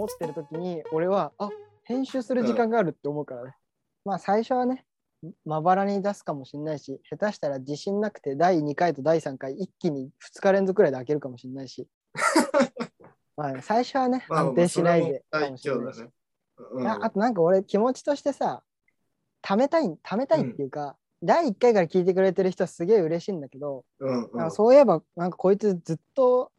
思ってる時に俺はあ編集する時間があるって思うからね、まあ最初はねまばらに出すかもしれないし下手したら自信なくて第2回と第3回一気に2日連続くらいで開けるかもしれないし。まあ最初はねまあ安定しないでまあかもしれないし。ね。うん。ああとなんか俺気持ちとしてさ貯めたい貯めたいっていうか、第1回から聞いてくれてる人はすげえ嬉しいんだけど、うん。うん。そういえばなんかこいつずっと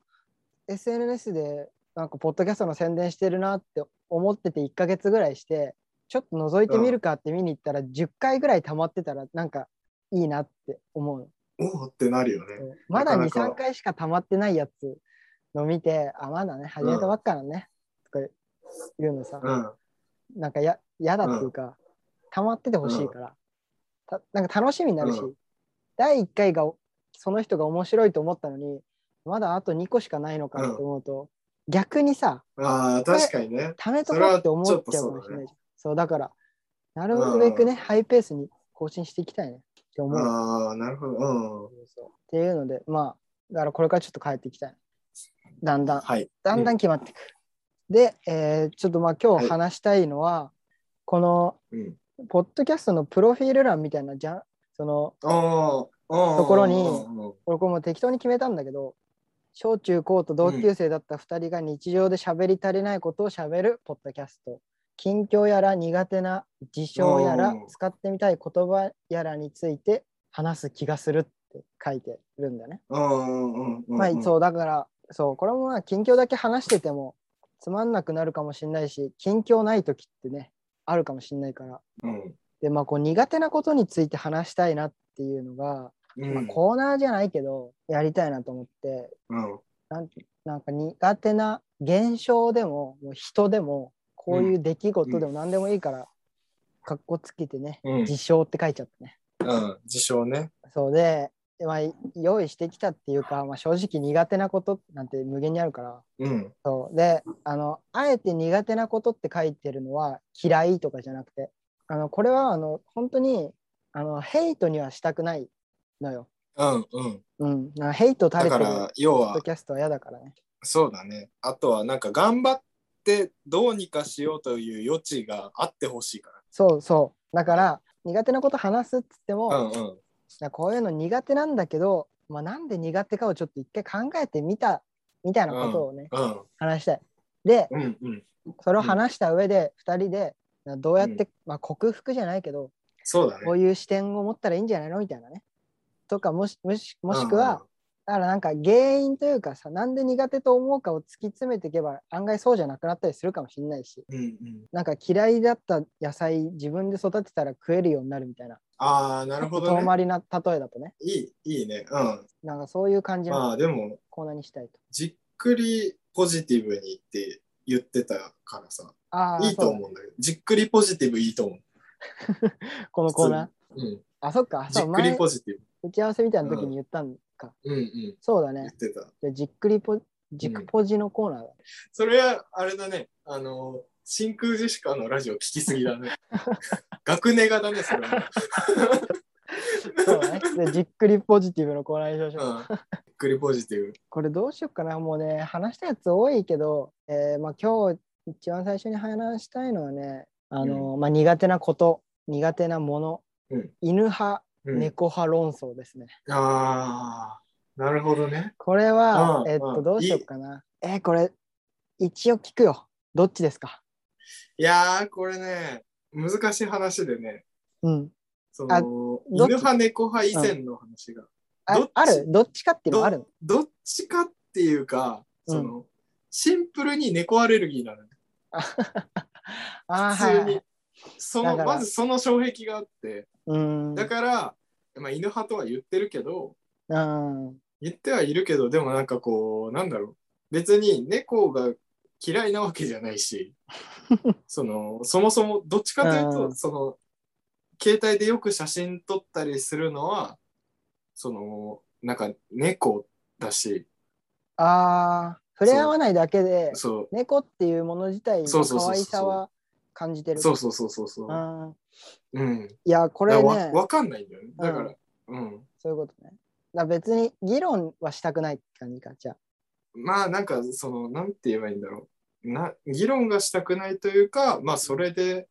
SNS でなんかポッドキャストの宣伝してるなって思ってて1ヶ月ぐらいしてちょっと覗いてみるかって見に行ったら10回ぐらい溜まってたらなんかいいなって思う。おおってなるよね。のまだなかなか23回しか溜まってないやつの見てあまだね始めたばっかなんね、とか言うのさ、うん。なんかや嫌だっていうか、溜まっててほしいから、たなんか楽しみになるし、うん。第1回がその人が面白いと思ったのにまだあと2個しかないのかって思うと、逆にさああ、確かにね。貯めとこうって思っちゃうかもしれないそう,、だからなるべくね、うんハイペースに更新していきたいねって思う、ああ、なるほど。うん。っていうのでまあだからこれからちょっと帰っていきたいだんだんはい。だんだん決まっていく、で、えーちょっとまあ今日話したいのは、このうん。ポッドキャストのプロフィール欄みたいなじゃん？その。ところにうん俺これもう適当に決めたんだけど小中高と同級生だった2人が日常で喋り足りないことを喋るポッドキャスト。近況やら苦手な事象やらうん使ってみたい言葉やらについて話す気がするって書いてるんだね。まあそうだからそうこれもまあ近況だけ話しててもつまんなくなるかもしれないし近況ない時ってねあるかもしれないから。うん。でまあこう苦手なことについて話したいなっていうのが、うん。まあ、コーナーじゃないけどやりたいなと思ってうん。なんなんか苦手な現象でももう人でもこういう出来事でも何でもいいから、かっこつけてね、うん事象って書いちゃったね。うん。自称ね。そうで、まあ、用意してきたっていうか、まあ、正直苦手なことなんて無限にあるからうん。そうであのあえて苦手なことって書いてるのは嫌いとかじゃなくてあのこれはあの本当にあのヘイトにはしたくないのよ。うんうん。うん、ヘイト垂れてるだから、要はポッド、キャストは嫌だからね。そうだね。あとは、なんか頑張ってどうにかしようという余地があってほしいかそうそう。だから苦手なこと話すっつっても、ら。うんうん。こういうの苦手なんだけど、まあ、なんで苦手かをちょっと一回考えてみたみたいなことをね、うん話したい。で、うんうん。それを話した上で2人でどうやって、まあ、克服じゃないけどそうだねこ。ういう視点を持ったらいいんじゃないの？みたいなね。とかもしもしもしくは、だからなんか原因というかさなんで苦手と思うかを突き詰めていけば案外そうじゃなくなったりするかもしれないしうん、うんうん。なんか嫌いだった野菜自分で育てたら食えるようになるみたいなああ、なるほどね。遠回りな例えだとねいい、いいね。うん。なんかそういう感じまのあでも、コーナーにしたいと。じっくりポジティブにって言ってたからさ、ああいいと思うんだけど、じっくりポジティブいいと思う。このコーナー？うん。あそっかじっくり前ポジティブ。打ち合わせみたいな時に言ったんか。うんうん。そうだね。言ってた。じゃあじっくりポ軸ポジのコーナーだ。それは、あれだね。あの、真空ジェシカのラジオ聞きすぎだね。学ネガだね、それは。そうだね。でじっくりポジティブのコーナーにしましょう。うん。じっくりポジティブ。これどうしようかな。もうね、話したやつ多いけど、えーまあ、今日一番最初に話したいのはね、あのまあ、苦手なこと、苦手なもの、うん犬派、うん、猫派論争ですね。ああ、なるほどね。これは、うんえっと、うんどうしようかな。えーこれ、一応聞くよ。どっちですか？いやー、これね、難しい話でね、うん。そあの、犬派、猫派以前の話が。あある？どっちかっていうのある？のどっちかっていうか、その、シンプルに猫アレルギーなのよ。あー普通に。はいはい。そのまずその障壁があって、うん。だから、まあ、犬派とは言ってるけど、うん。言ってはいるけど、でもなんかこう、なんだろう。別に猫が嫌いなわけじゃないし、その、そもそもどっちかというと、うん。その、携帯でよく写真撮ったりするのは、その、なんか猫だし、ああ、触れ合わないだけで、そう、猫っていうもの自体の可愛さは感じてる。そうそうそうそうそう。うんうん。いや、ここれね、わかんないんだよね。だから、うん。そういうことね。だから別に議論はしたくないって感じか、じゃあ。まあなんかそのなんて言えばいいんだろうな議論がしたくないというかまあそれで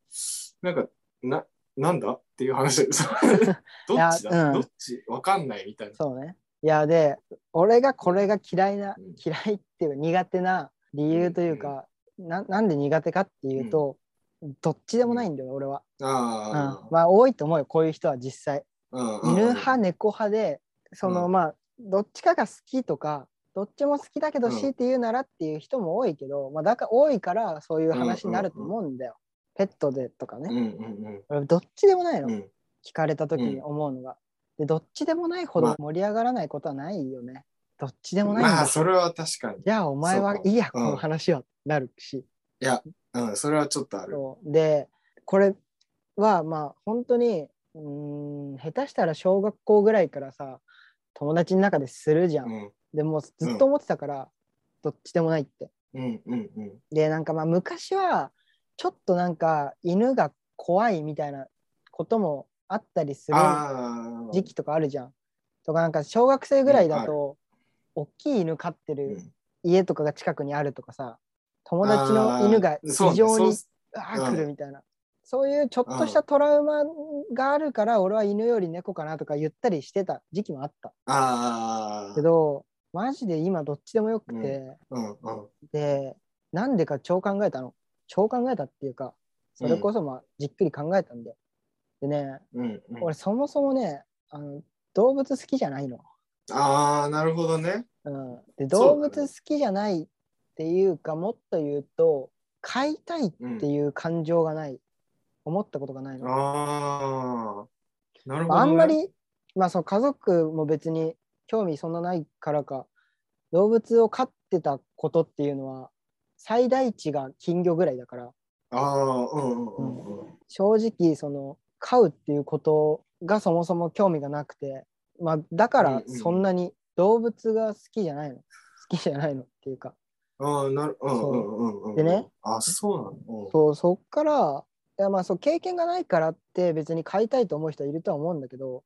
なんかななんだっていう話 どっちだ、いやうんどっち？わかんないみたいなそうね。いやで俺がこれが嫌いなうん嫌いっていうか苦手な理由というか、ななんで苦手かっていうと、どっちでもないんだよ俺は、うん。あまあ多いと思うよこういう人は実際。あ、犬派猫派でその、うん。まあどっちかが好きとかどっちも好きだけどうん。強いて言うならっていう人も多いけど、まあだから多いからそういう話になると思うんだよ、ペットでとかうんね、うん。俺どっちでもないの、聞かれた時に思うのが、でどっちでもないほどまあ。盛り上がらないことはないよね、どっちでもないまあそれは確かに。じゃあお前はいいや、うん。この話はなるし。いや、うん、それはちょっとある。そう。でこれはまあ本当にうーん下手したら小学校ぐらいからさ友達の中でするじゃん、うん。でもうずっと思ってたから、どっちでもないって。うんうんうん。でなんかまあ昔はちょっとなんか犬が怖いみたいなこともあったりするああ時期とかあるじゃん。とかなんか小学生ぐらいだと、大きい犬飼ってるうん。家とかが近くにあるとかさ友達の犬が非常にあーうん来るみたいな、そういうちょっとしたトラウマがあるから俺は犬より猫かなとか言ったりしてた時期もあった。ああけどマジで今どっちでもよくて、うんうんでなんでか超考えたの？超考えたっていうかそれこそまあじっくり考えたんで、でねうんうん。俺そもそもねあの動物好きじゃないの。ああなるほどね。うん、で動物好きじゃないっていうかもっと言うと飼いたいっていう感情がない、思ったことがないの。ああなるほど、ね、まあ、あんまり、まあ、その家族も別に興味そんなないからか動物を飼ってたことっていうのは最大値が金魚ぐらいだから。ああうんうんうんうん。正直その飼うっていうことがそもそも興味がなくて、まあ、だからうんうん。そんなに動物が好きじゃないの。好きじゃないのっていうかああなるうんうんう。んうん。でね。あそうなの。そうそっからいやまあそう経験がないからって別に飼いたいと思う人はいるとは思うんだけど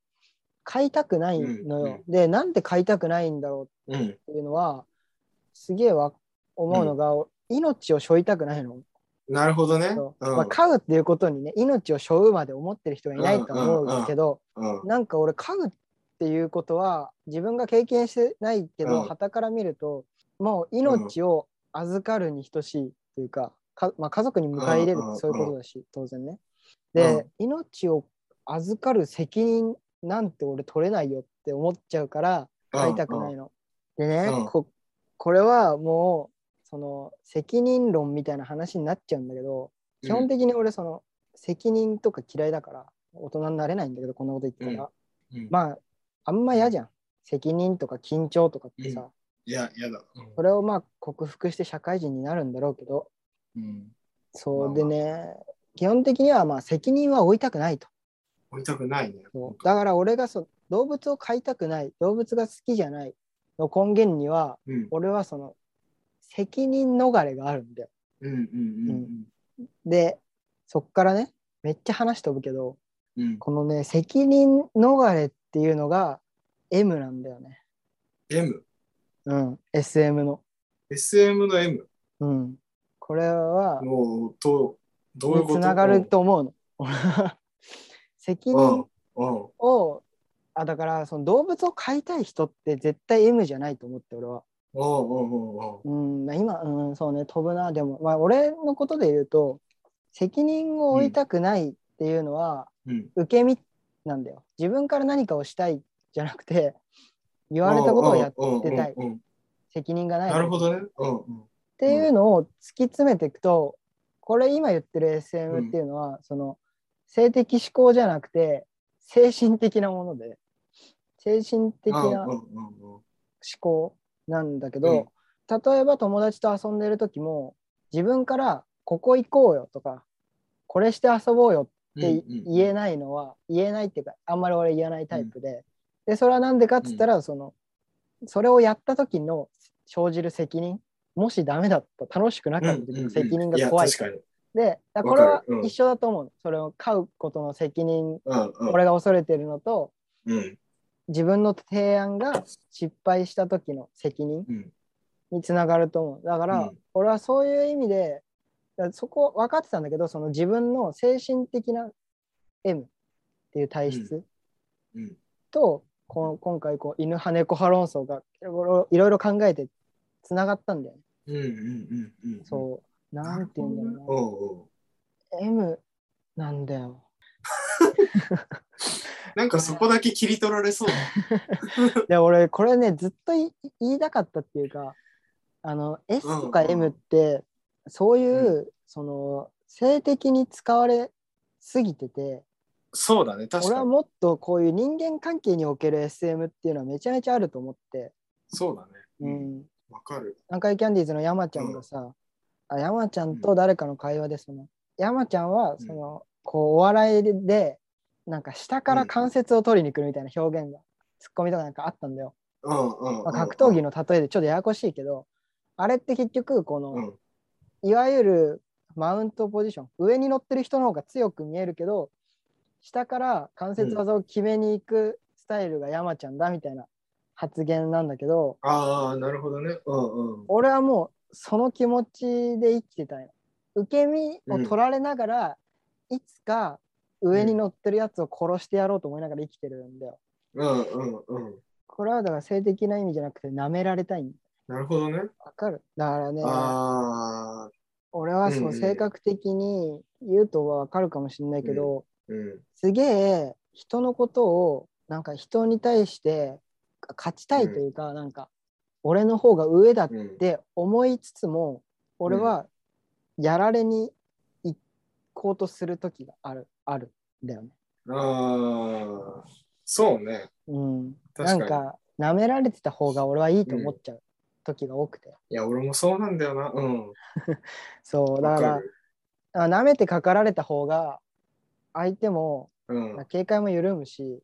飼いたくないのよ、でなんで飼いたくないんだろううんうんっていうのはすげえわ思うのが、命を背負いたくないの、なるほどね。そう。うん。まあ、飼うっていうことにね命を背負うまで思ってる人がいないと思うけど、うんなんか俺飼うっていうことは自分が経験してないけどうん。傍、から見るともう命を預かるに等しいというかか、まあ、家族に迎え入れるそういうことだし、当然ね。で、命を預かる責任なんて俺取れないよって思っちゃうから飼いたくないの。でね、うん。ここれはもうその責任論みたいな話になっちゃうんだけど基本的に俺その責任とか嫌いだから大人になれないんだけどこんなこと言ってたら、うん。まああんま嫌じゃん。責任とか緊張とかってさ、いややだそれをまあ克服して社会人になるんだろうけどうん。そうまあまあ。でね、基本的にはまあ責任は負いたくないと。追いたくないね。そう。だから俺がそう動物を飼いたくない動物が好きじゃないの根源にはうん。俺はその責任逃れがあるんだよ。うんうん。うん。でそっからねめっちゃ話飛ぶけどうん。このね責任逃れっていうのが M なんだよね。M うん。SM の。SM の M うん。これはもうとどういうこと？につながると思うの。責うん任うんをあだからその動物を飼いたい人って絶対 M じゃないと思って俺は。うん。今うんそうね飛ぶな。でもまあ俺のことで言うと責任を負いたくないっていうのは、うん。受け身なんだよ。自分から何かをしたいじゃなくて言われたことをやっってたい。責任がない。なるほどね。っうんうん。ていうのを突き詰めていくとこれ今言ってる SM っていうのは、その性的思考じゃなくて精神的なもので精神的な思考なんだけど、例えば友達と遊んでる時も自分から「ここ行こうよ」とか「これして遊ぼうよ」って言えい。ないのは、言えないっていうかあんまり俺言えないタイプで、でそれは何でかっつったら、そのそれをやった時の生じる責任もしダメだった楽しくなかった時の責任が怖い,、や確かに。でだからこれは一緒だと思うの、それを飼うことの責任うんうん。俺が恐れてるのとうん。自分の提案が失敗した時の責任うん。につながると思う。だから、うん。俺はそういう意味で、そこ分かってたんだけど、その自分の精神的な M っていう体質うん。と、こう今回こう犬派猫派論争がいろいろ考えてつながったんだよね。うんうんうんうん。そう。なんて言うんだろうな。M なんだよ。なんかそこだけ切り取られそうだ。で俺これねずっと言いたかったっていうかあの S とかうんうん M ってそういう、その性的に使われすぎててそうだね、確かに。俺はもっとこういう人間関係における SM っていうのはめちゃめちゃあると思って、そうだね。ううん。ん、わかる。南海キャンディーズの山ちゃんがさ、あ山ちゃんと誰かの会話でその、山ちゃんはその、こうお笑いでなんか下から関節を取りに来るみたいな表現が、ツッコミとかなんかあったんだよ。うんうんうん。まあ、格闘技の例えでちょっとややこしいけど、あれって結局この、うん。いわゆるマウントポジション上に乗ってる人の方が強く見えるけど下から関節技を決めに行くスタイルが山ちゃんだみたいな発言なんだけどああ、なるほどね。うんうん。俺はもうその気持ちで生きてたんよ。受け身を取られながら、いつか上に乗ってるやつを殺してやろうと思いながら生きてるんだよ。うんうんうん。これはだから性的な意味じゃなくて舐められたいんだ。なるほどね。わかる？だからね、ああ、俺はそう、うんうん性格的に言うとはわかるかもしれないけど、うん。すげえ人のことをなんか人に対して勝ちたいというか、なんか俺の方が上だっうん。て思いつつも、俺はやられに行こうとする時があるあるんだよね。ああ、そうね。うん、なんか舐められてた方が俺はいいと思っちゃう時が多くて。いや、俺もそうなんだよな。うん。そうだからわかる。あ舐めてかかられた方が相手もうん。警戒も緩むし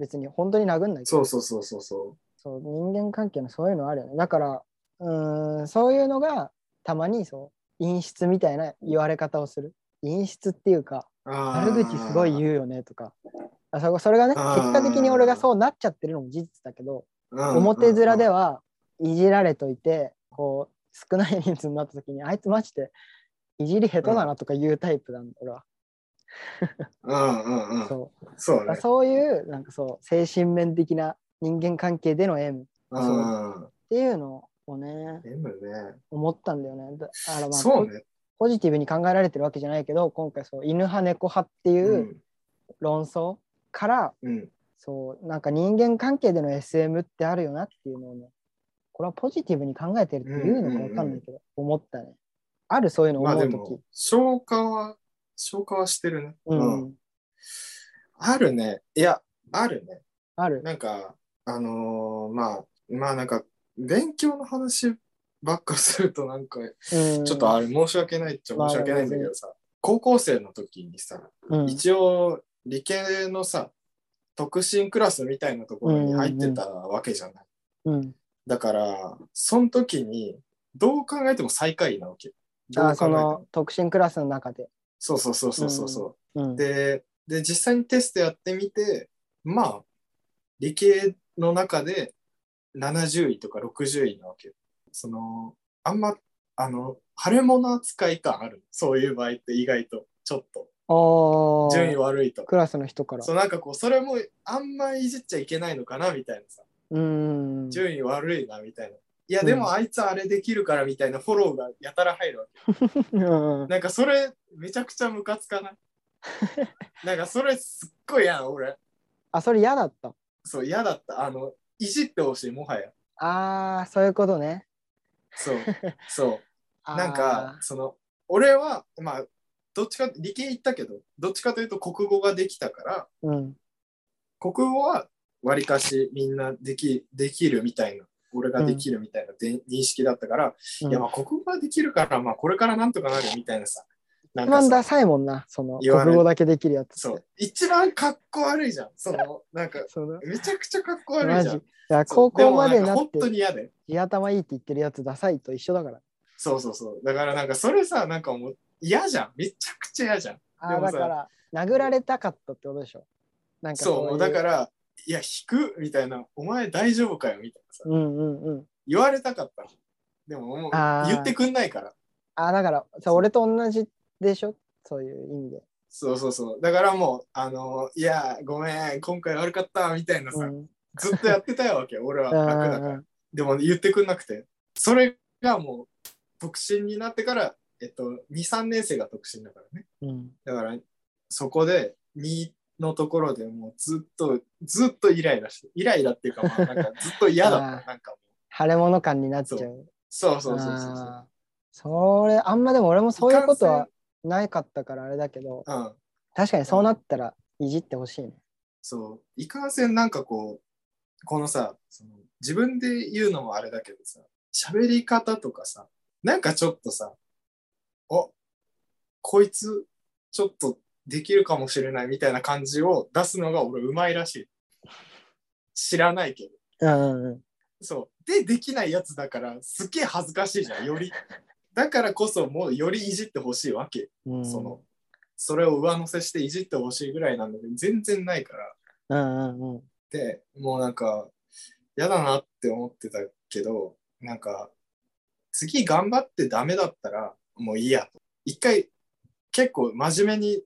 別に本当に殴んないそうそうそうそうそそう人間関係のそういうのあるよね。だからうーんそういうのがたまにそう陰湿みたいな言われ方をする。陰湿っていうか。悪口すごい言うよねとか。あそそれがね結果的に俺がそうなっちゃってるのも事実だけどうん表面ではいじられといてこう少ない人数になった時にあいつマジでいじり下手だなとか言うタイプなんだ俺は。うんうんうん。そうそうね。そういうなんかそう精神面的な人間関係での M っうん。ていうのをね M ね。思ったんだよね。だだからまあそうね。ポジティブに考えられてるわけじゃないけど今回そう犬派猫派っていううん論争から、うん。そうなんか人間関係での SM ってあるよなっていうのをねこれはポジティブに考えてるっていうのかわかんないけど、思ったね。あるそういうのまあで思う時、も、消化は、消化はしてるね。うん、あるね。いや、あるね。ある。なんか、あのーまあ、まあなんか、勉強の話ばっかするとなんか、うん、ちょっとあれ申し訳ないっちゃ申し訳ないんだけどさ、高校生の時にさ、うん、一応理系のさ、特進クラスみたいなところに入ってたわけじゃない。うん、だから、その時に、どう考えても最下位なわけ。あその特進クラスの中で。そうそうそうそうそう。そう。うん、でで実際にテストやってみてまあ理系の中で70位とか60位なわけよ。そのあんまあの腫れ物扱い感ある。そういう場合って意外とちょっと。お順位悪いと。クラスの人から。そうなんかこうそれもあんまいじっちゃいけないのかなみたいなさ。うん。順位悪いなみたいないやでもあいつあれできるからみたいなフォローがやたら入るわけうんなんかそれめちゃくちゃムカつかない？なんかそれすっごい嫌な俺あ、それ嫌だった？そう、嫌だった。あの、いじってほしい、もはや。ああ、そういうことね。そう、そう。なんか、、その、俺は、まあ、どっちか、理系行ったけど、どっちかというと国語ができたから、うん。国語はわりかしみんなできできるみたいな、俺ができるみたいなで、認識だったから、うんいや、まあ、国語ができるから、まあ、これからなんとかなるみたいなさ、なん一かダサいもんな、その国語だけできるやつ。そう、一番かっこ悪いじゃん。その、なんか、そめちゃくちゃかっこ悪。いいじゃん。や、そう高校までになっもなんか本当て、に嫌で。地頭いいって言ってるやつダサいと一緒だから。そうそうそう。だからなんかそれさ、なんかもう嫌じゃん。めちゃくちゃ嫌じゃん。ああ、だから、殴られたかったってことでしょ。なんかそうだから。ら、いや、引くみたいな、お前大丈夫かよみたいなさ、うんうんうん。言われたかった。でももう言ってくんないから。あ、だから、さ俺と同じでしょ？そういう意味で。そうそうそう。だからもう、あの、いや、ごめん、今回悪かった、みたいなさ、うん。ずっとやってたわけよ、俺は楽だから。うんでも言ってくんなくて。それがもう、独身になってから、えっと、2、3年生が独身だからね。うん。だから、そこで、2のところでもうずっと、ずっとイライラして、イライラっていうか、まあ、なんかずっと嫌だった。なんかもう。腫れ物感になっちゃう。そうそうそうそうそう。それ、あんまでも俺もそういうことはなかったからあれだけど、うん。確かにそうなったらいじってほしいね。そう。いかんせんなんかこう、このさ、その自分で言うのもあれだけどさ、喋り方とかさ、なんかちょっとさ、お、こいつちょっとできるかもしれないみたいな感じを出すのが俺うまいらしい。知らないけど。うんうんうん。そう。で、できないやつだから、すっげえ恥ずかしいじゃん、より。だからこそ、もうよりいじってほしいわけ。うん、その、それを上乗せしていじってほしいぐらいなんだけど、全然ないから。うんうんうん。でもうなんか嫌だなって思ってたけどなんか次頑張ってダメだったらもういいやと一回結構真面目にし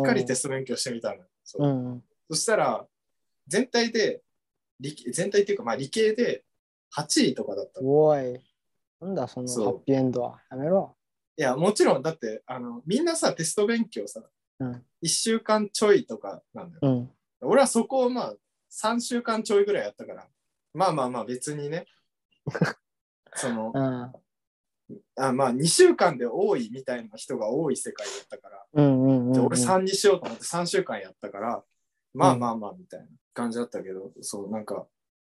っかりテスト勉強してみたのよそううんうん。そしたら全体で全体っていうかまあ理系で8位とかだったのおい。なんだそのハッピーエンドは。やめろ。いやもちろんだってあのみんなさテスト勉強さ、うん1週間ちょいとかなんだようん。俺はそこをまあ3週間ちょいぐらいやったからまあまあまあ別にね そのうん。あまあ2週間で多いみたいな人が多い世界だったから、うんうんうん、うん。じゃあ俺3にしようと思って3週間やったからまあまあまあみたいな感じだったけど、そうなんか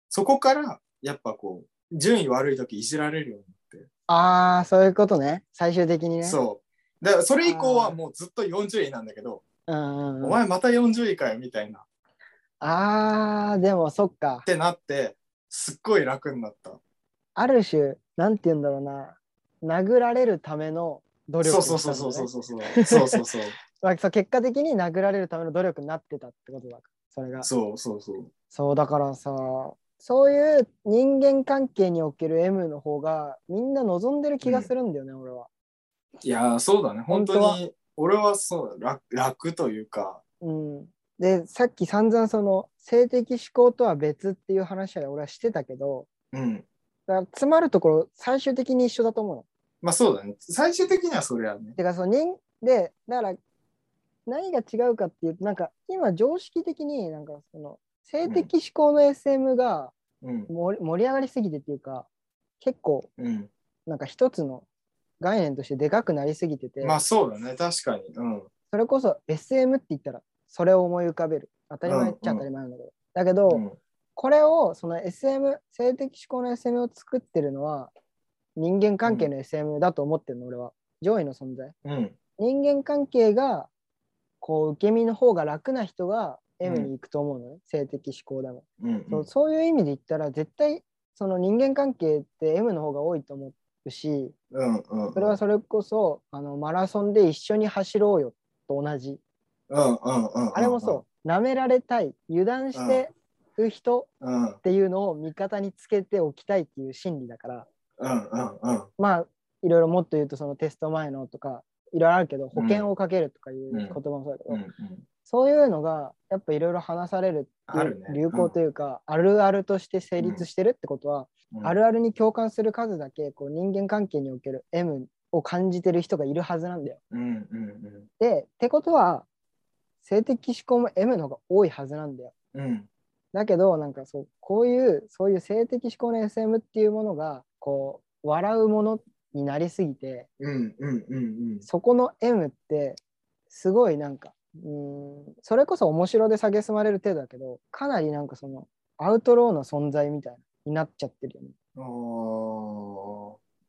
そこからやっぱこう順位悪い時いじられるようになって、ああ、そういうことね。最終的にね。そうだからそれ以降はもうずっと40位なんだけど、う。んうんうん、お前また40位かよみたいなっああ、でもそっか。てなってすっごい楽になったある種、なんて言うんだろうな。殴られるための努力そうそうそうそうそうそうそうそうそう まあそう結果的に殴られるための努力になってたってことだから。それが。そうそうそうそうだからさ、そういう人間関係における M の方がみんな望んでる気がするんだよね、俺は。いやーそうだね本当に俺はそう楽楽というかうん。で、さっき散々その性的思考とは別っていう話は俺はしてたけど、うんだから詰まるところ最終的に一緒だと思うの。まあそうだね。最終的にはそれはね。てかその人で、だから何が違うかっていうと、なんか今常識的になんかその性的思考の SM がうん。盛り盛り上がりすぎてっていうか、結構うん。なんか一つの概念としてでかくなりすぎてて、まあそうだね。確かに。うん。それこそ SM って言ったらそれを思い浮かべる。当たり前っちゃ当たり前なんだけど。だけど、うんこれをその SM 性的思考の SM を作ってるのは人間関係の SM だと思ってるの、俺は上位の存在うん。人間関係がこう受け身の方が楽な人が M に行くと思うのね、性的思考でも、うん。そうそういう意味で言ったら絶対その人間関係って M の方が多いと思うしうん。うん。それはそれこそあのマラソンで一緒に走ろうよと同じうん。うん。うん。あれもそう舐められたい油断してる人うん。うん。っていうのを味方につけておきたいっていう心理だからうん。うん。うん。まあいろいろもっと言うとそのテスト前のとかいろいろあるけど保険をかけるとかいう言葉もそうだけど、うん。そういうのがやっぱいろいろ話されるっていうあるね流行というか、あるあるとして成立してるってことは、うん。あるあるに共感する数だけこう人間関係における M を感じてる人がいるはずなんだよ。うん。うん。でってことは性的思考も M の方が多いはずなんだよ。うん。だけどなんかそうこういうそういう性的思考の SM っていうものがこう笑うものになりすぎてうん。うん。うん。そこの M ってすごいなんかうーんそれこそ面白で蔑まれる程度だけどかなりなんかそのアウトローの存在みたいなになっちゃってるよね。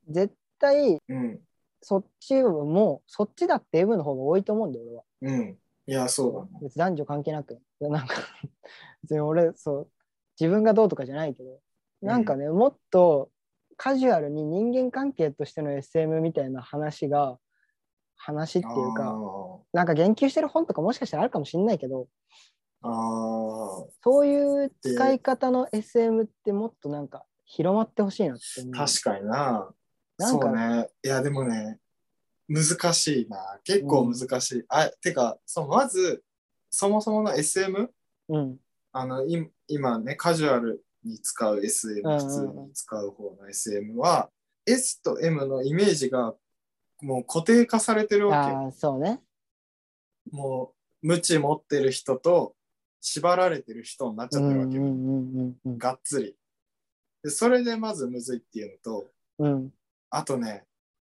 絶対うん。そっちもそっちだって M の方が多いと思うんだよ俺は。うん。いや、そうだね。別に男女関係なく。なんか別に俺そう自分がどうとかじゃないけどなんかね、もっとカジュアルに人間関係としての SM みたいな話が話っていうかなんか言及してる本とかもしかしたらあるかもしれないけどそういう使い方の SM ってもっとなんか広まってほしいなって。確かにな。なんかそうね。いや、でもね、難しいな。結構難しい。あ、てか、そう、まず、そもそもの SM? うん。あの、い今ね、カジュアルに使う SM、普通に使う方の SM は、S と M のイメージがもう固定化されてるわけよ。そうね。もう、無知持ってる人と縛られてる人になっちゃってるわけよ。がっつり。で、それでまずむずいっていうのと、うん。あとね、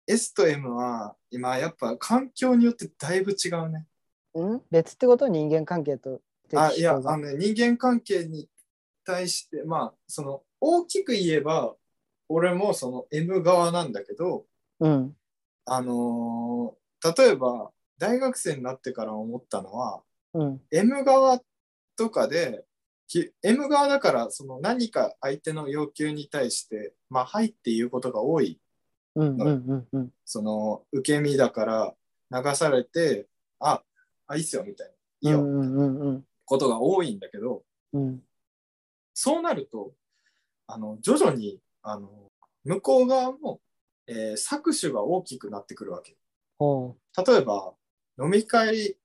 S と M は今やっぱ環境によってだいぶ違うね。うん？別ってこと？人間関係と敵あいやあの、ね、人間関係に対してまあその大きく言えば俺もその M 側なんだけどうん。あのー例えば大学生になってから思ったのはうん。M 側とかでき M 側だからその何か相手の要求に対してまあはいっていうことが多いうんうんうんうん。その受け身だから流されてああいいっすよみたいないいよ、うんうんうんことが多いんだけどうん。そうなると、あの、徐々に、あの、向こう側も、えー搾取が大きくなってくるわけ。ほ例えば、飲み会、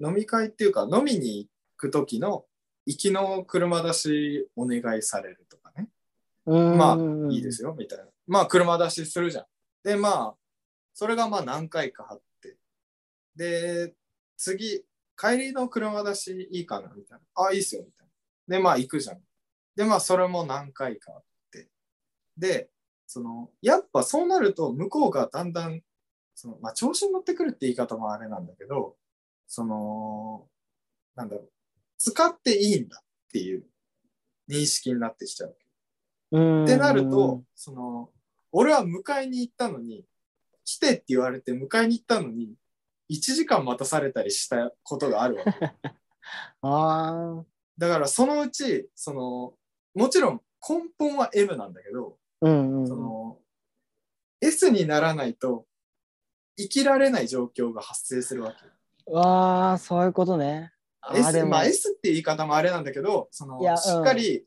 飲み会っていうか、飲みに行く時の、行きの車出しお願いされるとかね。まあいいですよ、みたいな。まあ、車出しするじゃん。で、まあ、それがまあ何回かあって。で、次、帰りの車出しいいかなみたいな。あ、いいっすよ、みたいな。で、まあ行くじゃん。で、まあそれも何回かあって。で、その、やっぱそうなると向こうがだんだん、その、まあ調子に乗ってくるって言い方もあれなんだけど、その、なんだろう、使っていいんだっていう認識になってきちゃう。うん。ってなると、その、俺は迎えに行ったのに、来てって言われて迎えに行ったのに、1時間待たされたりしたことがあるわけ。ああ。だからそのうち、その、もちろん根本は M なんだけど、うんうんうん。その、S にならないと生きられない状況が発生するわけ。わあ、そういうことね。S, まあ、S って言い方もあれなんだけど、そのしっかり、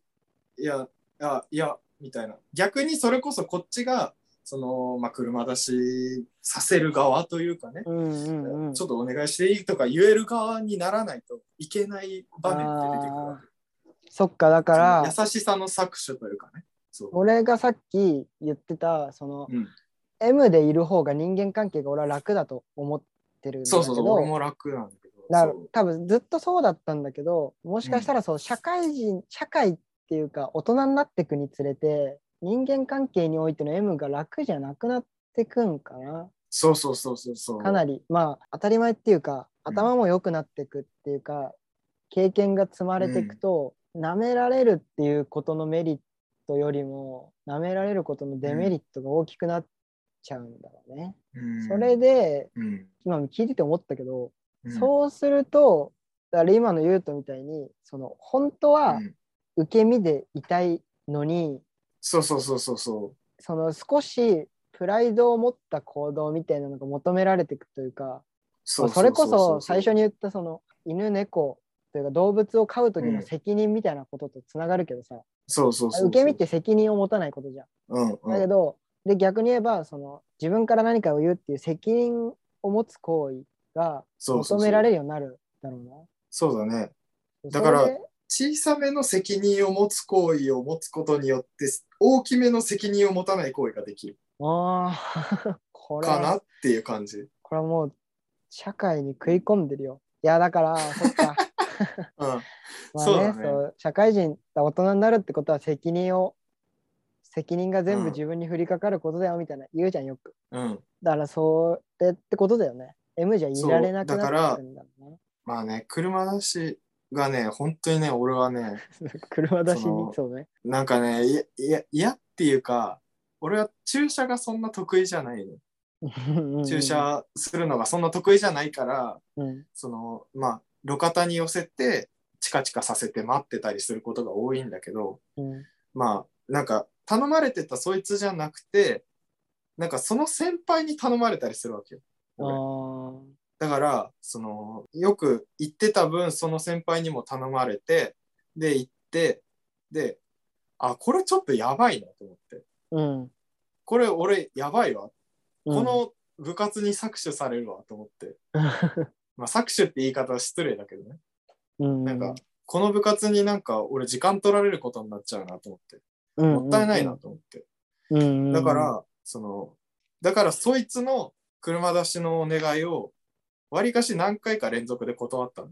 いや、いや、いや、みたいな。逆にそれこそこっちが、その、まあ、車出しさせる側というかね、うんうんうん。ちょっとお願いしていいとか言える側にならないといけない場面って出てくるわけ。そっか、だから、優しさの搾取というかね。そう。俺がさっき言ってた、その、うん、M でいる方が人間関係が俺は楽だと思ってるんだけど、そうそうそう、俺も楽なんだけど。だ多分ずっとそうだったんだけどもしかしたらそう、社会人社会っていうか大人になっていくにつれて人間関係においての M が楽じゃなくなってくんかなそうそうそうそうそう。かなりまあ当たり前っていうかうん頭も良くなっていくっていうか、経験が積まれていくと、舐められるっていうことのメリットよりも舐められることのデメリットが大きくなっちゃうんだろうね。うん。それ、でうん。今聞いてて思ったけど、うん。そうすると、だから今のユウトみたいに、その本当はうん。受け身でいたいのに、そうそうそうそうそその少しプライドを持った行動みたいなのが求められていくというか、それこそ最初に言ったその犬猫というか動物を飼う時の責任みたいなこととつながるけどさ、そうそうそう。受け身って責任を持たないことじゃん。うんうん、だけど、で逆に言えばその自分から何かを言うっていう責任を持つ行為が求められるようになるだろうな。そうだね。だから小さめの責任を持つ行為を持つことによって大きめの責任を持たない行為ができるああ、これかなは、っていう感じ。これはもう社会に食い込んでるよ。いや、だから、そっか。そうねだねそう社会人、大人になるってことは責任を、責任が全部うん自分に降りかかることだよみたいな言うじゃん、よく。うん。だから、それってことだよね。M じゃいられなくなっるんだろうな。まあね、車出しがね、本当にね、俺はね、車出しにそうね。なんかね、いや、いや、嫌っていうか、俺は駐車がそんな得意じゃないの。駐車するのがそんな得意じゃないから、うん。その、まあ、路肩に寄せて、チカチカさせて待ってたりすることが多いんだけど、うん。まあ、なんか、頼まれてたそいつじゃなくて、なんかその先輩に頼まれたりするわけよ。だから、その、よく行ってた分、その先輩にも頼まれて、で、行って、で、あ、これちょっとやばいなと思って。うん。これ俺やばいわ。うんこの部活に搾取されるわと思って。まあ搾取って言い方は失礼だけどね。うん、なんか、この部活になんか俺時間取られることになっちゃうなと思って。もったいないな。と思って。うんうんうんだか、ら、その、だからそいつの車出しのお願いを、わりかし何回か連続で断ったの。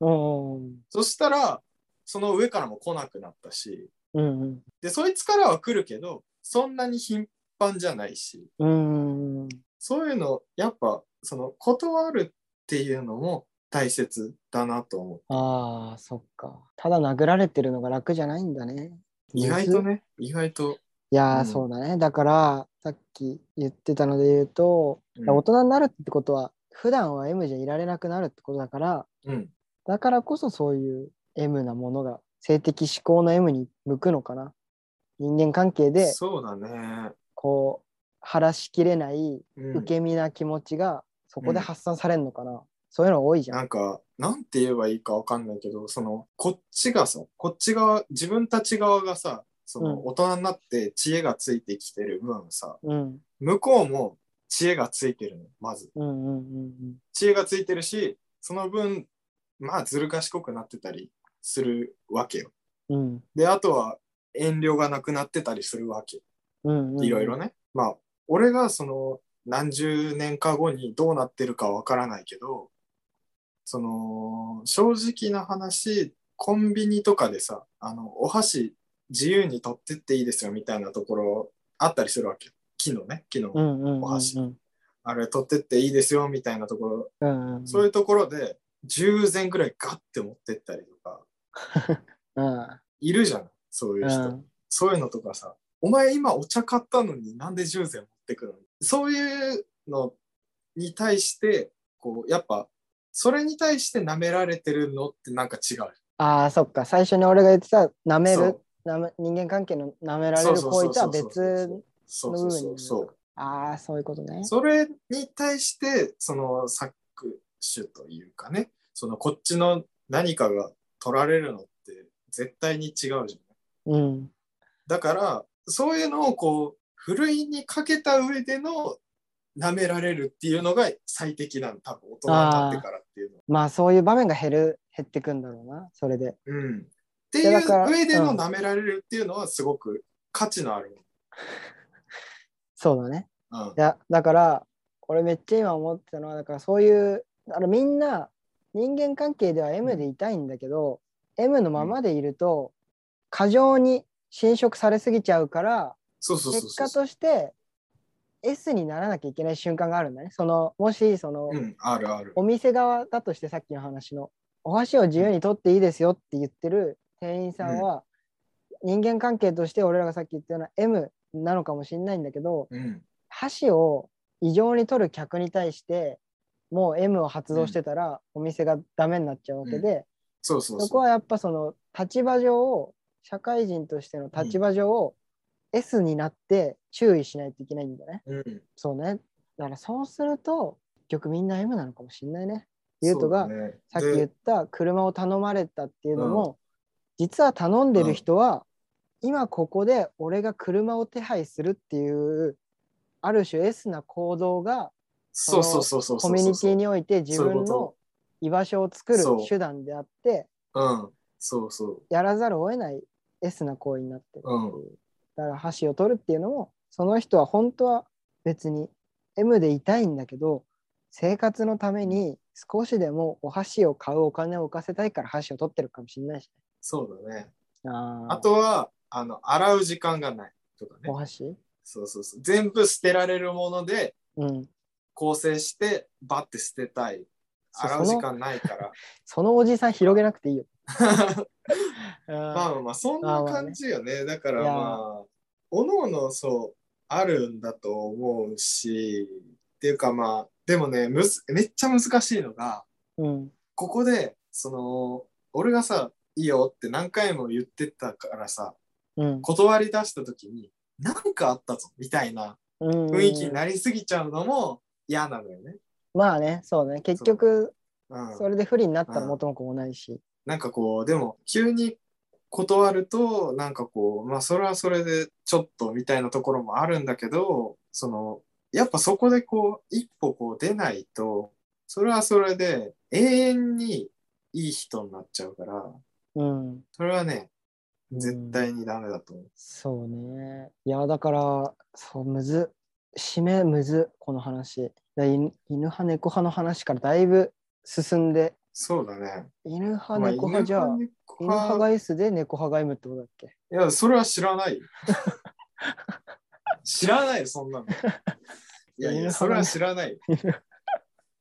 うんうんそしたら、その上からも来なくなったし、うんで、そいつからは来るけど、そんなに頻繁じゃないし、うんうんそういうの、やっぱ、その、断るっていうのも大切だなと思う。ああ、そっか。ただ殴られてるのが楽じゃないんだね。意外とね、意外と。いやー、うんそうだね。だから、さっき言ってたので言うと、うん大人になるってことは、普段は M じゃいられなくなるってことだから、うん。だからこそそういう M なものが、性的思考の M に向くのかな。人間関係で、そうだね。こう、晴らしきれないうん受け身な気持ちが、そこで発散されるのかな？そういうの多いじゃん。なんか、なんて言えばいいかわかんないけど、その、こっちがさ、こっち側、自分たち側がさ、その、うん大人になって知恵がついてきてる分さ、うん。向こうも知恵がついてるの、まず。うんうんうん知恵がついてるし、その分、まあ、ずる賢くなってたりするわけよ。うん。うんで、あとは、遠慮がなくなってたりするわけ。うんうん。いろいろね。まあ、俺がその何十年か後にどうなってるかわからないけど、その、正直な話、コンビニとかでさ、あの、お箸自由に取ってっていいですよみたいなところあったりするわけよ。昨日ね、昨日。うんうんうんうん。お箸あれ取ってっていいですよみたいなところ、うんうん。そういうところで10膳ぐらいガッて持ってったりとか、うん。いるじゃん、そういう人。うんそういうのとかさ、お前今お茶買ったのになんで10膳持ってくるの？そういうのに対して、こう、やっぱ、それに対して舐められてるのってなんか違う。ああ、そっか。最初に俺が言ってた、舐めるめ人間関係の舐められる行為とは別そうそうそうそう。ああ、そういうことね。それに対して、その搾取というかね、そのこっちの何かが取られるのって絶対に違うじゃん。うん。だから、そういうのをこう、ふるいにかけた上での舐められるっていうのが最適なの、多分大人になってからっていうのは。まあそういう場面が減る、減ってくんだろうな、それで。うん。っていう上でのうん舐められるっていうのはすごく価値のある そうだね。うんいや、だから、俺めっちゃ今思ってたのは、だからそういう、あのみんな人間関係では M でいたいんだけど、M のままでいると、過剰に侵食されすぎちゃうから、そうそうそう結果。として S にならなきゃいけない瞬間があるんだね。そのもしその、うん、あるある。お店側だとしてさっきの話のお箸を自由に取っていいですよって言ってる店員さんは、人間関係として俺らがさっき言ったような M なのかもしれないんだけどうん。箸を異常に取る客に対してもう M を発動してたら、お店がダメになっちゃうわけで、そこはやっぱその立場上社会人としての立場上、S になって注意しないといけないんだね。うん。そうね。だからそうすると結局みんな M なのかもしれないね。ゆうとがさっき言でった車を頼まれたっていうのも、実は頼んでる人は、今ここで俺が車を手配するっていうある種 S な行動がそうそうそうそう。コミュニティにおいて自分の居場所を作る手段であってうん。そうそう。やらざるを得ない S な行為になってるっていう、うんだから箸を取るっていうのもその人は本当は別に M でいたいんだけど生活のために少しでもお箸を買うお金を浮かせたいから箸を取ってるかもしれないしそうだね。ね。あーあとは、あの、洗う時間がないとかねお。箸？そうそうそう。全部捨てられるものでうん。構成して、バッて捨てたい。洗う時間ないから。そのおじさん広げなくていいよ。まああまあまあ、そんな感じよね。だからまあ、おのおのそう、あるんだと思うし、っていうかまあ、でもね、むずめっちゃ難しいのが、うん。ここで、その、俺がさ、いいよって何回も言ってたからさ、うん。断り出した時に、なんかあったぞ、みたいな雰雰囲気になりすぎちゃうのも嫌なのよね。まあね、そうね。結局、うん。それで不利になったらうん元も子もないし。なんかこう、でも、急に断ると、なんかこう、まあそれはそれでちょっとみたいなところもあるんだけど、その、やっぱそこでこう、一歩こう出ないと、それはそれで永遠にいい人になっちゃうから、うん。それはね、絶対にダメだと思う。そうね。いや、だから、そう、むず、締めむず、この話。犬派、猫派の話からだいぶ進んで、そうだね。犬派、まあ猫派じゃあ、犬派が S で猫派が M ってことだっけ？いや、それは知らないよ。知らないよ、そんなの。いやいや、それは知らないよ。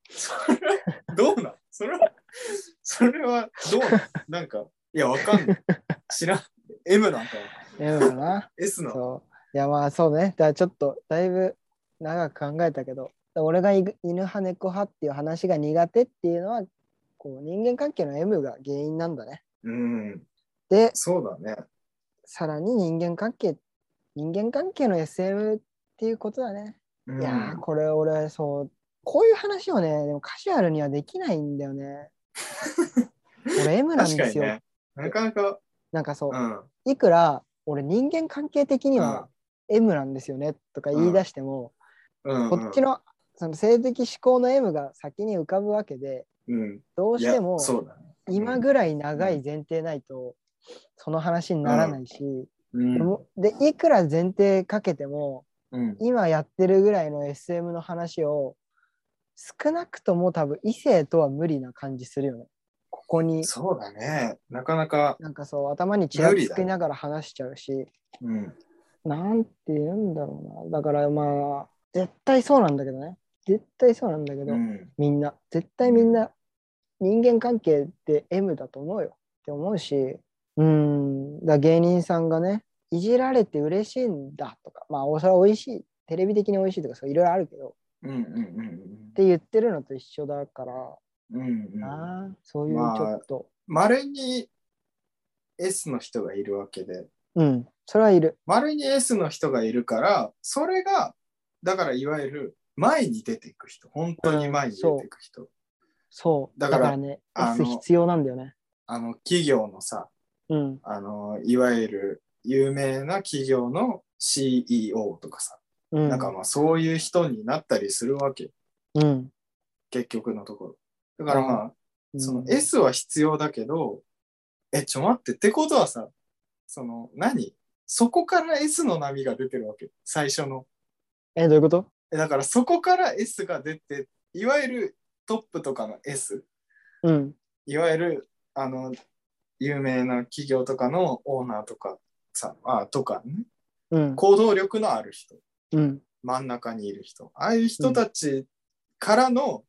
それは、どうなん？それは、それはどうなん？なんか、いや、わかんない。知らん。M なんか M かな？S なの。いや、まあそうね。だちょっと、だいぶ長く考えたけど、俺がい犬派、猫派っていう話が苦手っていうのは、こう人間関係の M が原因なんだね。うん、で、そうだね。さらに人間関係、人間関係の SM っていうことだね。うんいやー、これ俺、そう、こういう話をね、でもカジュアルにはできないんだよね。俺 M なんですよ。ね。なかなか、なんかそうう、ん。いくら俺人間関係的にうんは M なんですよねとか言い出しても、うん、こっちのその性的思考の M が先に浮かぶわけで、うん。どうしても。今ぐらい長い前提ないとその話にならないし、うん。でいくら前提かけてもうん。今やってるぐらいの SM の話を少なくとも多分異性とは無理な感じするよね。ここにそうだね。なかなか、なんかそう頭にちらつきながら話しちゃうし、うん。なんて言うんだろうな。だからまあ絶対そうなんだけどね。絶対そうなんだけど、うん。みんな絶対みんな人間関係って M だと思うよって思うしうんだ芸人さんがねいじられて嬉しいんだとかまあそれは美味しいテレビ的に美味しいとかそういろいろあるけどっうん。うん。うん。て言ってるのと一緒だからうん。うん。そういうまあちょっと、まれに S の人がいるわけで、うんそれはいるまれに S の人がいるから、それが、だからいわゆる前に出ていく人、本当に前に出ていく人。そう。だだからね S 必要なんだよね。あの、企業のさ、うん。あの、いわゆる有名な企業の CEO とかさ、うん。なんかまあそういう人になったりするわけ、うん。結局のところ。だからまあ、うん。その S は必要だけど、え、ちょ待って、ってことはさ、その何？そこから S の波が出てるわけ。最初の。えどういうこと？えだからそこから S が出て、いわゆるトップとかの S、うんいわゆるあの有名な企業とかのオーナーとかさ、あとかね、うん行動力のある人、うん真ん中にいる人、ああいう人たちからの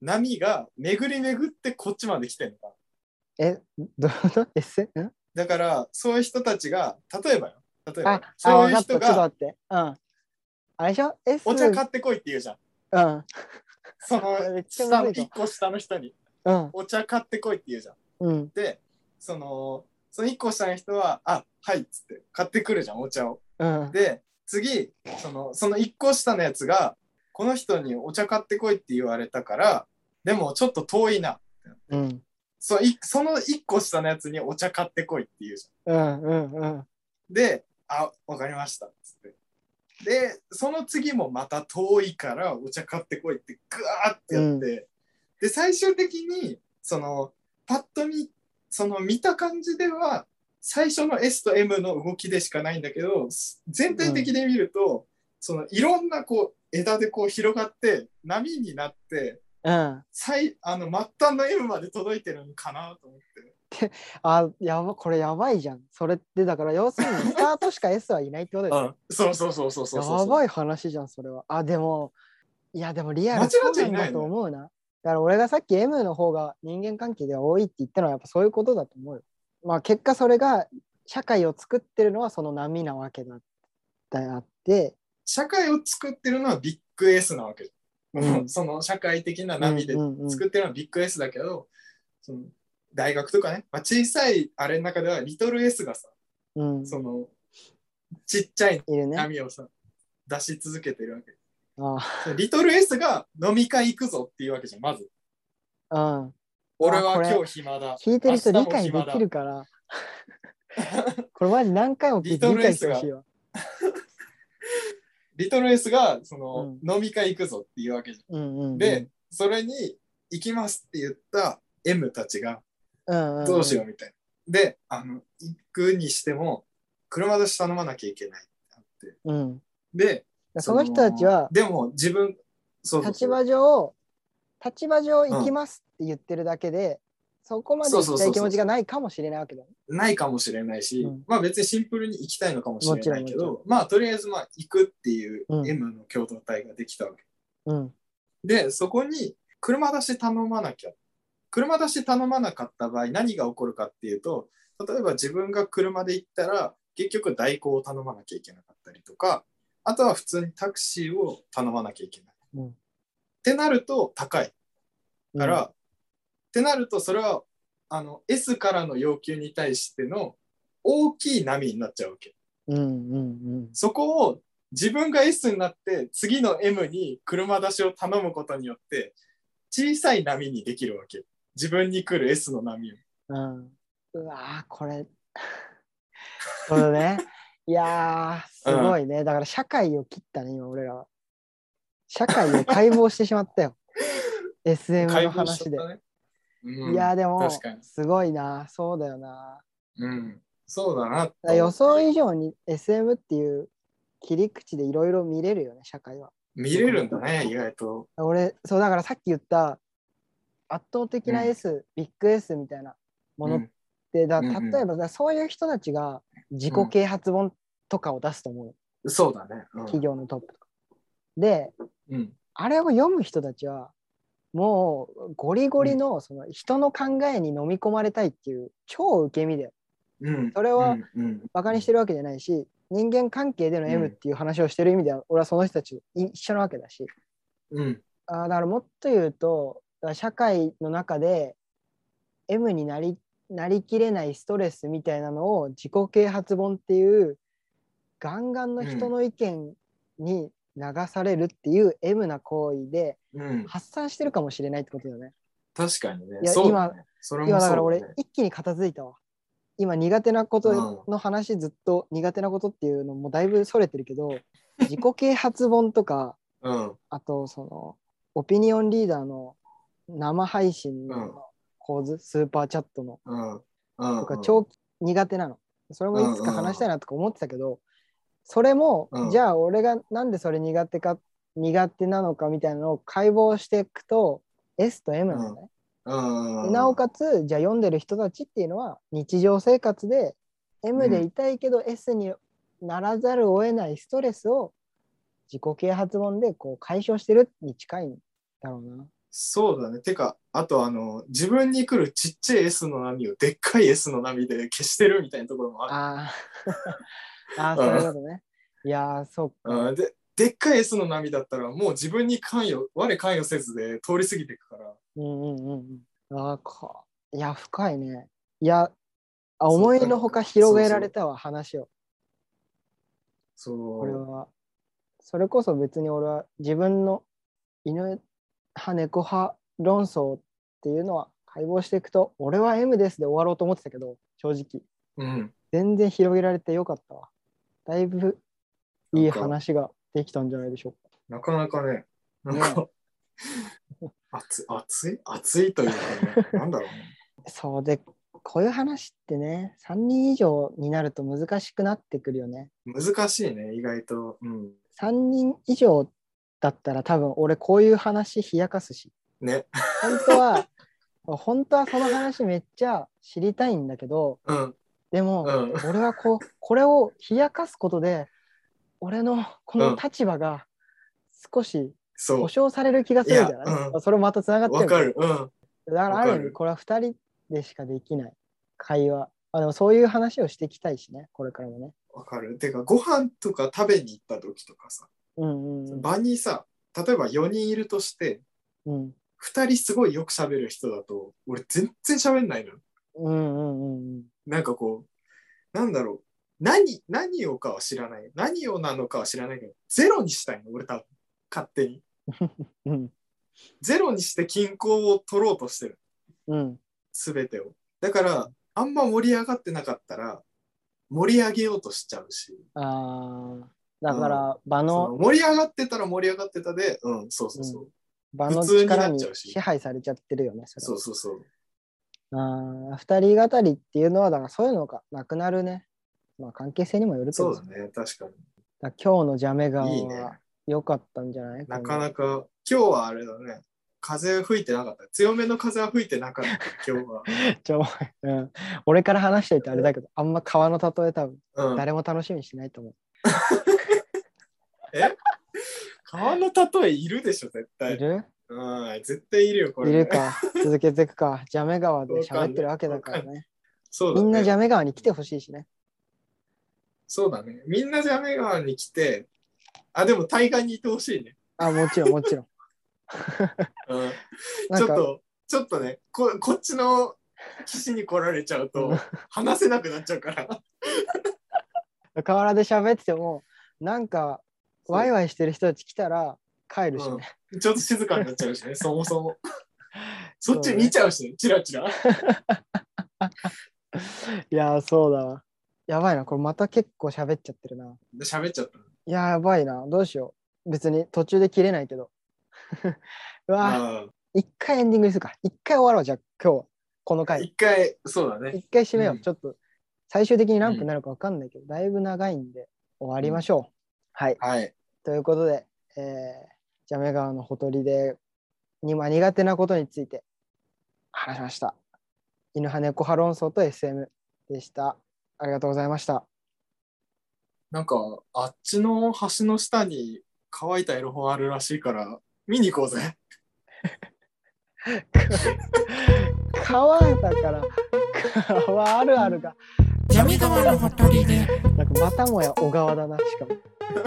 波が巡り巡ってこっちまで来てるのか。えどういうこと S? んだから、そういう人たちが、例えばよ、例えばそういう人が。あれでしょ？お茶買ってこいって言うじゃん。うん。その下のずいぞ一個下の人にうん。お茶買ってこいって言うじゃん。うん。で、その、その一個下の人は、あ、はいっつって買ってくるじゃん、お茶を。うん。で、次、その、その一個下のやつが、この人にお茶買ってこいって言われたから、でもちょっと遠いな。うん。そいその一個下のやつにお茶買ってこいって言うじゃん。うん。うん。で、あ、わかりましたっ。で、その次もまた遠いからお茶買ってこいってグワーってやって、で、最終的に、その、パッと見、その見た感じでは、最初の S と M の動きでしかないんだけど、全体的で見ると、そのいろんなこう枝でこう広がって波になってうん。最あの末端の M まで届いてるのかなと思って。あ、やば、これやばいじゃん。それって、だから、要するに、スタートしか S はいないってことですよ。そうそうそうそうそうそう。やばい話じゃん、それは。あ、でも、いや、でもリアルないのそうなんだと思うな。だから俺がさっき M の方が人間関係では多いって言ったのはやっぱそういうことだと思うよ。まあ結果それが社会を作ってるのはその波なわけだってあって、社会を作ってるのはビッグ S なわけ。うんその社会的な波でうんうんうん作ってるのはビッグ S だけど、その大学とかね、まあ、小さいあれの中ではリトル S がさ、うん、そのちっちゃい。波をさ、出し続けてるわけ。あリトル S が飲み会行くぞっていうわけじゃん、まず。あ、うん。俺は今日暇だ。聞いてる人理解できるから。これマジ何回も聞いて理解してほしいわ。リトル S がその、飲み会行くぞっていうわけじゃん。うんうんうん、で、それに行きますって言った M たちがうんうん、どうしようみたいな。で、あの、行くにしても、車出し頼まなきゃいけないってなって。う。うん、で、その人たちはでも自分、そう立場上立場上行きますって言ってるだけで、そこまで行きたい気持ちがないかもしれないわけだ。ないかもしれないし、うんまあ別にシンプルに行きたいのかもしれないけど、まあとりあえずまあ行くっていううん M の共同体ができたわけ。うんで、そこに車出し頼まなきゃ。車出し頼まなかった場合何が起こるかっていうと、例えば自分が車で行ったら結局代行を頼まなきゃいけなかったりとか、あとは普通にタクシーを頼まなきゃいけない。うんってなると高い。から、うんってなるとそれはあの S からの要求に対しての大きい波になっちゃうわけ。うんうんそこを自分が S になって次の M に車出しを頼むことによって小さい波にできるわけ。自分に来る S の波を。うん。うんうわーこれ。これね。いやーすごいね、だから社会を切ったね今俺らは。社会を解剖してしまったよ。SM の話で、ね。うん。いやでも。すごいな。そうだよな。うん。そうだな予想以上に SM っていう切り口でいろいろ見れるよね社会は。見れるんだね、意外と。俺そうだからさっき言った圧倒的なうん。S、ビッグ S みたいなものって、だ例えばさそういう人たちが自己啓発本とかを出すと思う、うんそうだね。うん。企業のトップとか。でうん。あれを読む人たちはもうゴリゴリのその人の考えに飲み込まれたいっていう超受け身でうん。それはバカにしてるわけじゃないし人間関係でのうん。M っていう話をしてる意味では俺はその人たちと一緒なわけだし。うん。あーだからもっと言うとだから社会の中で M になりなりきれないストレスみたいなのを自己啓発本っていうガンガンの人の意見に流されるっていう M な行為でうん。発散してるかもしれないってことだよね。確かにね。いやそうだね。それも今だから俺。一気に片付いたわ。今苦手なことうの話ずっと苦手なことっていうのもだいぶそれてるけど 自己啓発本とかうん。あとそのオピニオンリーダーの生配信うん。の構図、スーパーチャットの。とか超苦手なの。それもいつか話したいなとか思ってたけど、それも、うん。じゃあ俺がなんでそれ苦手か苦手なのかみたいなのを解剖していくと S と M なんだね。なおかつじゃあ読んでる人たちっていうのは日常生活で M でいたいけど S にならざるを得ないストレスを自己啓発本でこう解消してるに近いんだろうな。そうだね。てか、あとあの、自分に来るちっちゃい S の波をでっかい S の波で消してるみたいなところもある。あ あ。ああ、そういうことね。いやー、そうか。うん、ででっかい S の波だったらもう自分に関与、我関与せずで通り過ぎていくから。うんうんうんあか。いや、深いね。いや、あ思いのほか広げられたわ、話を。そう。これは。それこそ別に俺は自分の犬派猫派論争っていうのは解剖していくと、俺は M ですで終わろうと思ってたけど、正直。うん。全然広げられてよかったわ。だいぶいい話ができたんじゃないでしょうか。なかなかね、なんか、熱熱い熱いというかね、なんだろうね。そうで、こういう話ってね、3人以上になると難しくなってくるよね。難しいね、意外と。うん。3人以上だったら多分俺こういう話冷やかすし、ね。本当は、本当はその話めっちゃ知りたいんだけど、うん。でも、うん。俺はこう、これを冷やかすことで、俺のこの立場が少しそ保証される気がするじゃない？うんそれもまたつながっう。てるわかる。うん。だからある意味これは2人でしかできない会話。あでもそういう話をしていきたいしね、これからもね。わかる。てか、ご飯とか食べに行った時とかさ、うんうん場にさ、例えば4人いるとして、うん。うん2人すごいよく喋る人だと、俺全然喋んないのよ。うんうんうんなんかこう、なんだろう。何、何をかは知らない。何をなのかは知らないけど、ゼロにしたいの、俺多分。勝手に。うんうんゼロにして均衡を取ろうとしてる。うんすべてを。だから、あんま盛り上がってなかったら、盛り上げようとしちゃうし、ああ、だから場その、の盛り上がってたら盛り上がってたで、うん、そうそうそう。場の力に支配されちゃってるよね。それそうそうそう。ああ、二人語りっていうのは、だからそういうのがなくなるね。まあ関係性にもよるけど、そうだね、確かに。だ今日のジャメ川いいねは良かったんじゃない？なかなか、今日はあれだね、風吹いてなかった。強めの風は吹いてなかった、今日は。ちょ、うん、俺から話しておいてあれだけど、あんま川の例え多分うん、誰も楽しみにしないと思 え？川の例えいるでしょ、絶う。い対。る？うん、絶対いるよ、これ。いる。か。続けていくか。ジャメ川で喋ってるわけだからね。そうだね。みんなジャメ川に来てほしいしね。そうだね。みんなジャメ川に来て、あ、でも対岸にいてほしいね。あ、もちろん、もちろん。うん、ちょっと、ちょっとねこ、こっちの岸に来られちゃうと、話せなくなっちゃうから。河原で喋ってても、なんか、ワイワイしてる人たち来たら帰るしね。ちょっと静かになっちゃうしね、そもそも。そっち見ちゃうしね、チラチラ。いやー、そうだわ。やばいな、これまた結構喋っちゃってるな。で喋っちゃった。いやー、やばいな。どうしよう。別に途中で切れないけど。うわ一回エンディングにするか。一回終わろう、じゃあ今日は。このあ回。一回、そうだね。一回締めよう。うんちょっと、最終的に何分になるか分かんないけど、だいぶ長いんで、終わりましょう。はい。はい。ということで、えー、ジャメ川のほとりで、にまあ苦手なことについて話しました。犬派猫派論争と SM でした。ありがとうございました。なんか、あっちの橋の下に乾いたエロ本あるらしいから、見に行こうぜ。川だから、川 あるあるが、ジャミ川のほとりでなんかまたもや小川だな、しかも。河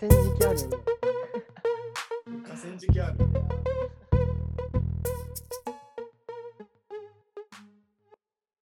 川敷ある。河川敷ある。